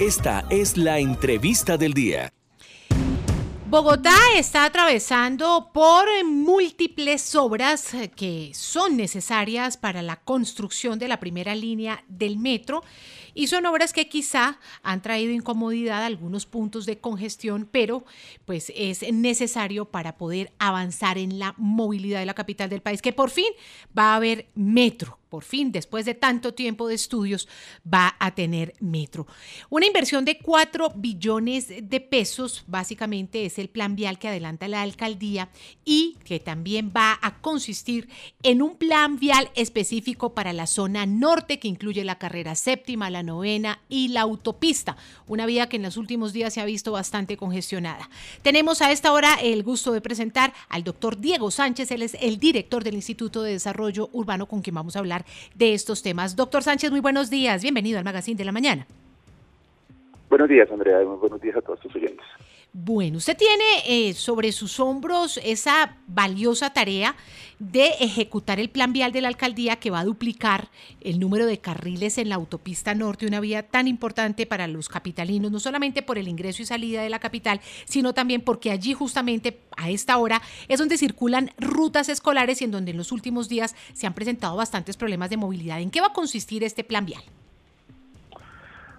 Esta es la entrevista del día. Bogotá está atravesando por múltiples obras que son necesarias para la construcción de la primera línea del metro y son obras que quizá han traído incomodidad a algunos puntos de congestión, pero pues es necesario para poder avanzar en la movilidad de la capital del país, que por fin va a haber metro por fin, después de tanto tiempo de estudios, va a tener metro. Una inversión de 4 billones de pesos, básicamente es el plan vial que adelanta la alcaldía y que también va a consistir en un plan vial específico para la zona norte que incluye la carrera séptima, la novena y la autopista, una vía que en los últimos días se ha visto bastante congestionada. Tenemos a esta hora el gusto de presentar al doctor Diego Sánchez, él es el director del Instituto de Desarrollo Urbano con quien vamos a hablar de estos temas. Doctor Sánchez, muy buenos días. Bienvenido al Magazine de la Mañana. Buenos días, Andrea. Muy buenos días a todos tus oyentes. Bueno, usted tiene eh, sobre sus hombros esa valiosa tarea de ejecutar el plan vial de la alcaldía que va a duplicar el número de carriles en la autopista norte, una vía tan importante para los capitalinos, no solamente por el ingreso y salida de la capital, sino también porque allí justamente a esta hora es donde circulan rutas escolares y en donde en los últimos días se han presentado bastantes problemas de movilidad. ¿En qué va a consistir este plan vial?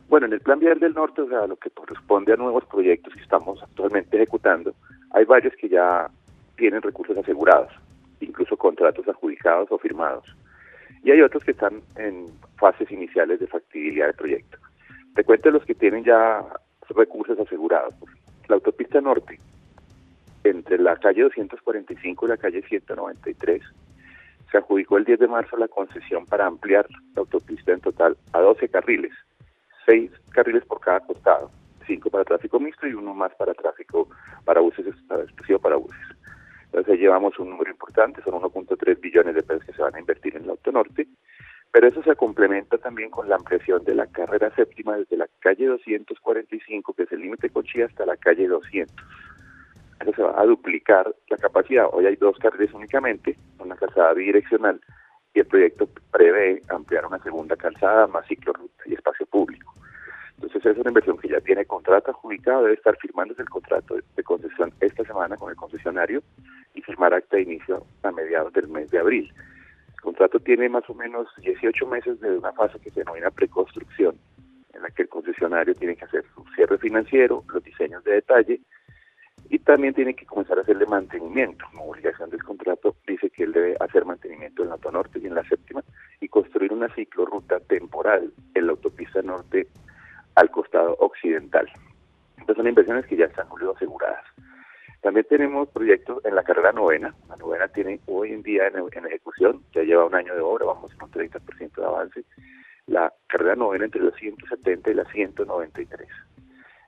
Bueno, en el Plan Vial del Norte, o sea, lo que corresponde a nuevos proyectos que estamos actualmente ejecutando, hay varios que ya tienen recursos asegurados, incluso contratos adjudicados o firmados. Y hay otros que están en fases iniciales de factibilidad del proyecto. Te los que tienen ya recursos asegurados. La autopista norte, entre la calle 245 y la calle 193, se adjudicó el 10 de marzo la concesión para ampliar la autopista en total a 12 carriles seis carriles por cada costado, cinco para tráfico mixto y uno más para tráfico para buses, exclusivo para buses. Entonces llevamos un número importante, son 1.3 billones de pesos que se van a invertir en el Auto Norte, pero eso se complementa también con la ampliación de la carrera séptima desde la calle 245, que es el límite Cochí, hasta la calle 200. Eso se va a duplicar la capacidad. Hoy hay dos carriles únicamente, una calzada bidireccional, y el proyecto prevé ampliar una segunda calzada, más público. Entonces es una inversión que ya tiene contrato adjudicado, debe estar firmándose el contrato de concesión esta semana con el concesionario y firmar acta de inicio a mediados del mes de abril. El contrato tiene más o menos 18 meses de una fase que se denomina preconstrucción, en la que el concesionario tiene que hacer su cierre financiero, los diseños de detalle y también tiene que comenzar a hacerle mantenimiento. Como obligación del contrato dice que él debe hacer mantenimiento en la norte y en la séptima y construir una ciclorruta temporal en la autopista norte al costado occidental. Estas son inversiones que ya están aseguradas. También tenemos proyectos en la carrera novena. La novena tiene hoy en día en, ejecución, ya lleva un año de obra, vamos con un 30% de avance. La carrera novena entre los 170 y las 193.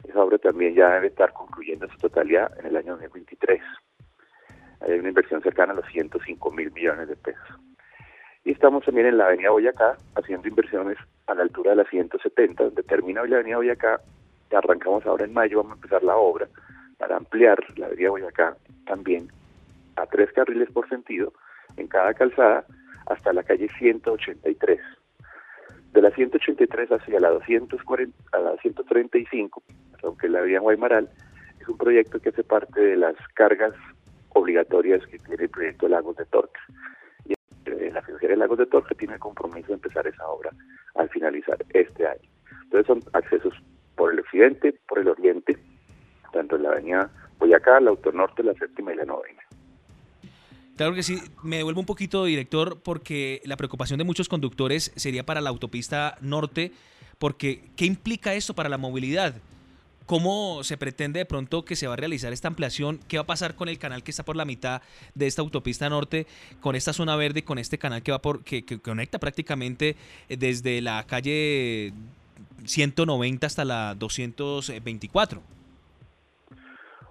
Esa obra también ya debe estar concluyendo su totalidad en el año 2023. Hay una inversión cercana a los 105 mil millones de pesos. Y estamos también en la avenida Boyacá haciendo inversiones a la altura de la 170, donde termina la avenida Boyacá, arrancamos ahora en mayo, vamos a empezar la obra para ampliar la avenida Boyacá también a tres carriles por sentido en cada calzada hasta la calle 183. De la 183 hacia la 240, a la 135, aunque la vía Guaymaral, es un proyecto que hace parte de las cargas obligatorias que tiene el proyecto Lagos de Torca. La financiera de Lagos de Torca tiene el compromiso de empezar esa obra al finalizar este año. Entonces son accesos por el occidente, por el oriente, tanto en la avenida Boyacá, la autonorte, la séptima y la novena. Claro que sí, me devuelvo un poquito, director, porque la preocupación de muchos conductores sería para la autopista norte, porque ¿qué implica esto para la movilidad? ¿Cómo se pretende de pronto que se va a realizar esta ampliación? ¿Qué va a pasar con el canal que está por la mitad de esta autopista norte, con esta zona verde, con este canal que va por que, conecta prácticamente eh, desde la calle 190 hasta la 224?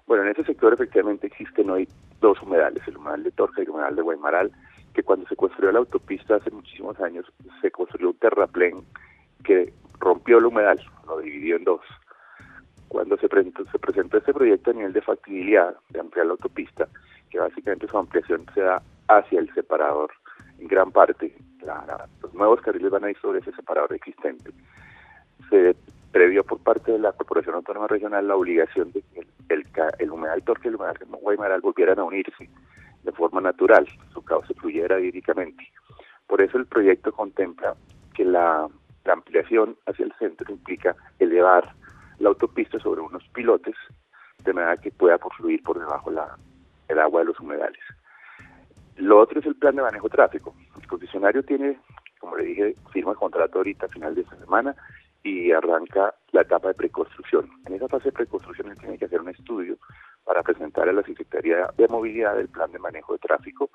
Bueno, en ese sector efectivamente existen hoy dos humedales, el humedal de Torca y el humedal de Guaymaral, que cuando se construyó la autopista hace muchísimos años, se construyó un terraplén que rompió el humedal, lo dividió en dos cuando se presentó, se presentó este proyecto a nivel de factibilidad de ampliar la autopista, que básicamente su ampliación se da hacia el separador en gran parte. los nuevos carriles van a ir sobre ese separador existente. Se previó por parte de la Corporación Autónoma Regional la obligación de que el, el, humedal Torque y el humedal Guaymaral volvieran a unirse de forma natural, su cauce fluyera hídricamente. Por eso el proyecto contempla que la, ampliación hacia el centro implica elevar la autopista sobre unos pilotes de manera que pueda fluir por debajo la, el agua de los humedales. Lo otro es el plan de manejo tráfico. El concesionario tiene, como le dije, firma el contrato ahorita a final de esta semana y arranca la etapa de preconstrucción. En esa fase de preconstrucción él tiene que hacer un estudio para presentar a la Secretaría de Movilidad el plan de manejo de tráfico,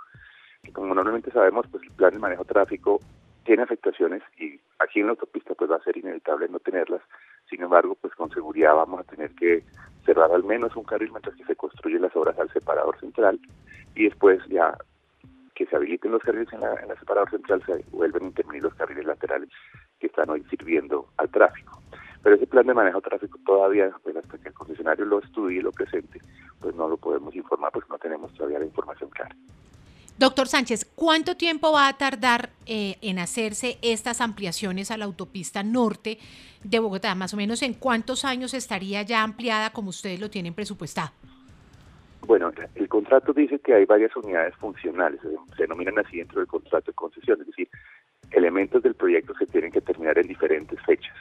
como normalmente sabemos, pues el plan de manejo de tráfico tiene afectaciones y aquí en la autopista pues va a ser inevitable no tenerlas. Sin embargo, pues con seguridad vamos a tener que cerrar al menos un carril mientras que se construyen las obras al separador central y después ya que se habiliten los carriles en la, en la separador central se vuelven a intervenir los carriles laterales que están hoy sirviendo al tráfico. Pero ese plan de manejo de tráfico todavía, pues hasta que el concesionario lo estudie y lo presente, pues no lo podemos informar porque no tenemos todavía la información clara. Doctor Sánchez, ¿cuánto tiempo va a tardar eh, en hacerse estas ampliaciones a la autopista norte de Bogotá? Más o menos en cuántos años estaría ya ampliada como ustedes lo tienen presupuestado. Bueno, el contrato dice que hay varias unidades funcionales, se denominan así dentro del contrato de concesión, es decir, elementos del proyecto se tienen que terminar en diferentes fechas.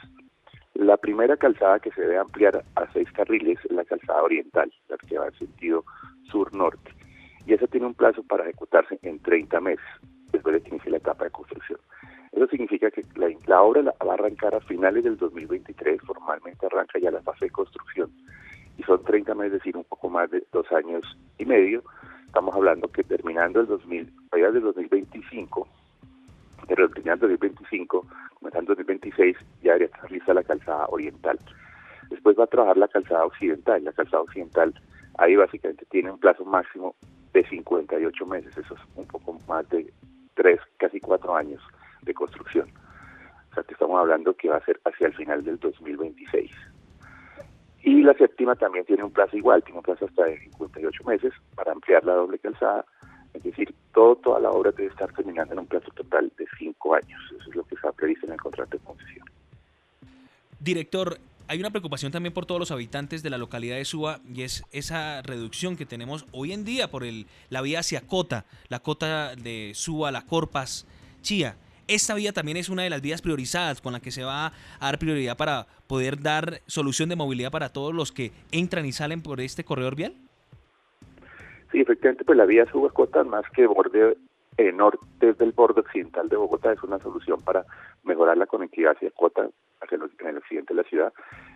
La primera calzada que se debe ampliar a seis carriles es la calzada oriental, la que va en sentido sur-norte, y esa tiene un plazo para ejecutarse en 30 meses, después de que inicie la etapa de construcción. Eso significa que la, la obra va a arrancar a finales del 2023, formalmente arranca ya la fase de construcción, y son 30 meses, es decir, un poco más de dos años y medio. Estamos hablando que terminando el 2000, allá del 2025, pero terminando el 2025, comenzando el 2026, ya debería estar lista la calzada oriental. Después va a trabajar la calzada occidental. La calzada occidental ahí básicamente tiene un plazo máximo de 58 meses, eso es un poco más de tres, casi cuatro años de construcción. O sea que estamos hablando que va a ser hacia el final del 2026. Y la séptima también tiene un plazo igual, tiene un plazo hasta de 58 meses para ampliar la doble calzada. Es decir, todo, toda la obra debe estar terminando en un plazo total de cinco años. Eso es lo que está previsto en el contrato de concesión. Director, hay una preocupación también por todos los habitantes de la localidad de Suba y es esa reducción que tenemos hoy en día por el, la vía hacia Cota, la Cota de Suba, la Corpas, Chía. Esta vía también es una de las vías priorizadas con la que se va a dar prioridad para poder dar solución de movilidad para todos los que entran y salen por este corredor vial. Sí, efectivamente, pues la vía Subacota, más que borde eh, norte del borde occidental de Bogotá, es una solución para mejorar la conectividad hacia Cota, hacia en el occidente de la ciudad.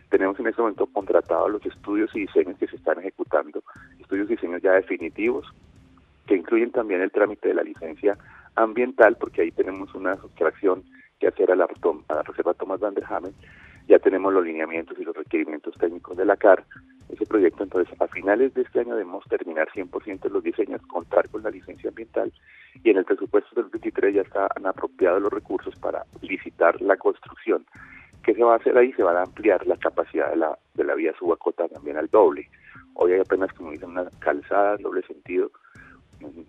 Tenemos en este momento contratados los estudios y diseños que se están ejecutando, estudios y diseños ya definitivos, que incluyen también el trámite de la licencia ambiental, porque ahí tenemos una sustracción que hacer a la, a la Reserva Thomas Van der Hamen, ya tenemos los lineamientos y los requerimientos técnicos de la CAR. Ese proyecto, entonces, a finales de este año debemos terminar 100% los diseños, contar con la licencia ambiental y en el presupuesto del 23 ya están apropiados los recursos para licitar la construcción. ¿Qué se va a hacer ahí? Se va a ampliar la capacidad de la, de la vía subacota también al doble. Hoy hay apenas, como dicen, una calzada doble sentido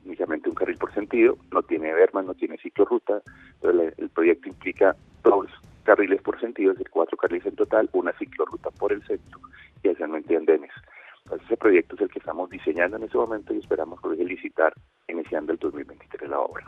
únicamente un carril por sentido, no tiene Berman, no tiene ciclorruta, pero el, proyecto implica dos carriles por sentido, es decir, cuatro carriles en total, una ciclorruta por el centro y adicionalmente andenes. Entonces ese proyecto es el que estamos diseñando en ese momento y esperamos poder licitar iniciando el 2023 la obra.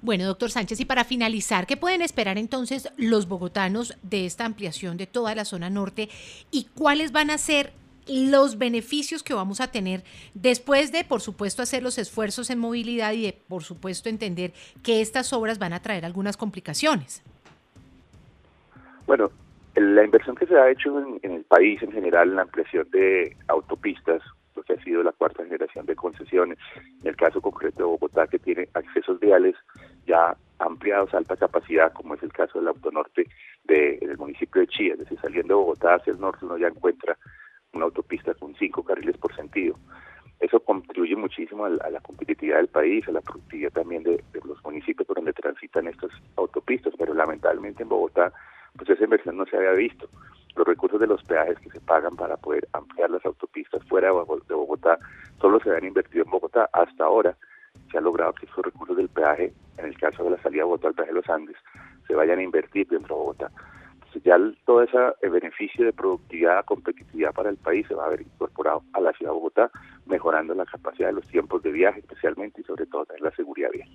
Bueno, doctor Sánchez, y para finalizar, ¿qué pueden esperar entonces los bogotanos de esta ampliación de toda la zona norte y cuáles van a ser los beneficios que vamos a tener después de, por supuesto, hacer los esfuerzos en movilidad y de, por supuesto, entender que estas obras van a traer algunas complicaciones. Bueno, la inversión que se ha hecho en, el país en general en la ampliación de autopistas, lo que ha sido la cuarta generación de concesiones, en el caso concreto de Bogotá, que tiene accesos viales ya ampliados a alta capacidad, como es el caso del autonorte del municipio de Chía, es decir, saliendo de Bogotá hacia el norte uno ya encuentra una autopista con cinco carriles por sentido. Eso contribuye muchísimo a la, competitividad del país, a la productividad también de, los municipios por donde transitan estas autopistas, pero lamentablemente en Bogotá pues esa inversión no se había visto. Los recursos de los peajes que se pagan para poder ampliar las autopistas fuera de Bogotá solo se habían invertido en Bogotá. Hasta ahora se ha logrado que esos recursos del peaje, en el caso de la salida de Bogotá al peaje de los Andes, se vayan a invertir dentro de Bogotá. pues ya todo ese beneficio de productividad, competitividad para el país se va a haber incorporado a la ciudad de Bogotá, mejorando la capacidad de los tiempos de viaje especialmente y sobre todo la seguridad vial.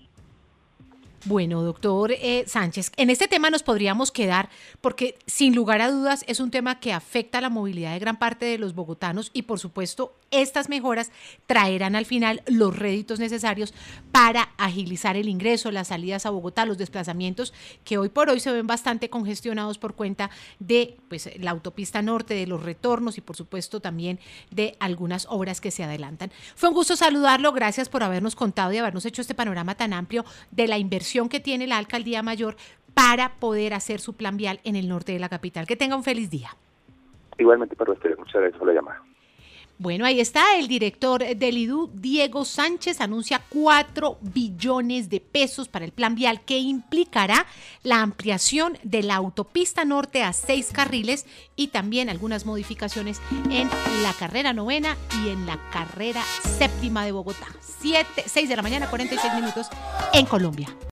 Bueno, doctor eh, Sánchez, en este tema nos podríamos quedar porque sin lugar a dudas es un tema que afecta la movilidad de gran parte de los bogotanos y por supuesto estas mejoras traerán al final los réditos necesarios para agilizar el ingreso, las salidas a Bogotá, los desplazamientos que hoy por hoy se ven bastante congestionados por cuenta de pues, la autopista norte, de los retornos y por supuesto también de algunas obras que se adelantan. Fue un gusto saludarlo, gracias por habernos contado y habernos hecho este panorama tan amplio de la inversión que tiene la alcaldía mayor para poder hacer su plan vial en el norte de la capital. Que tenga un feliz día. Igualmente para muchas gracias por la llamada. Bueno, ahí está el director del IDU, Diego Sánchez, anuncia 4 billones de pesos para el plan vial que implicará la ampliación de la autopista norte a seis carriles y también algunas modificaciones en la carrera novena y en la carrera séptima de Bogotá. 7, 6 de la mañana, 46 minutos en Colombia.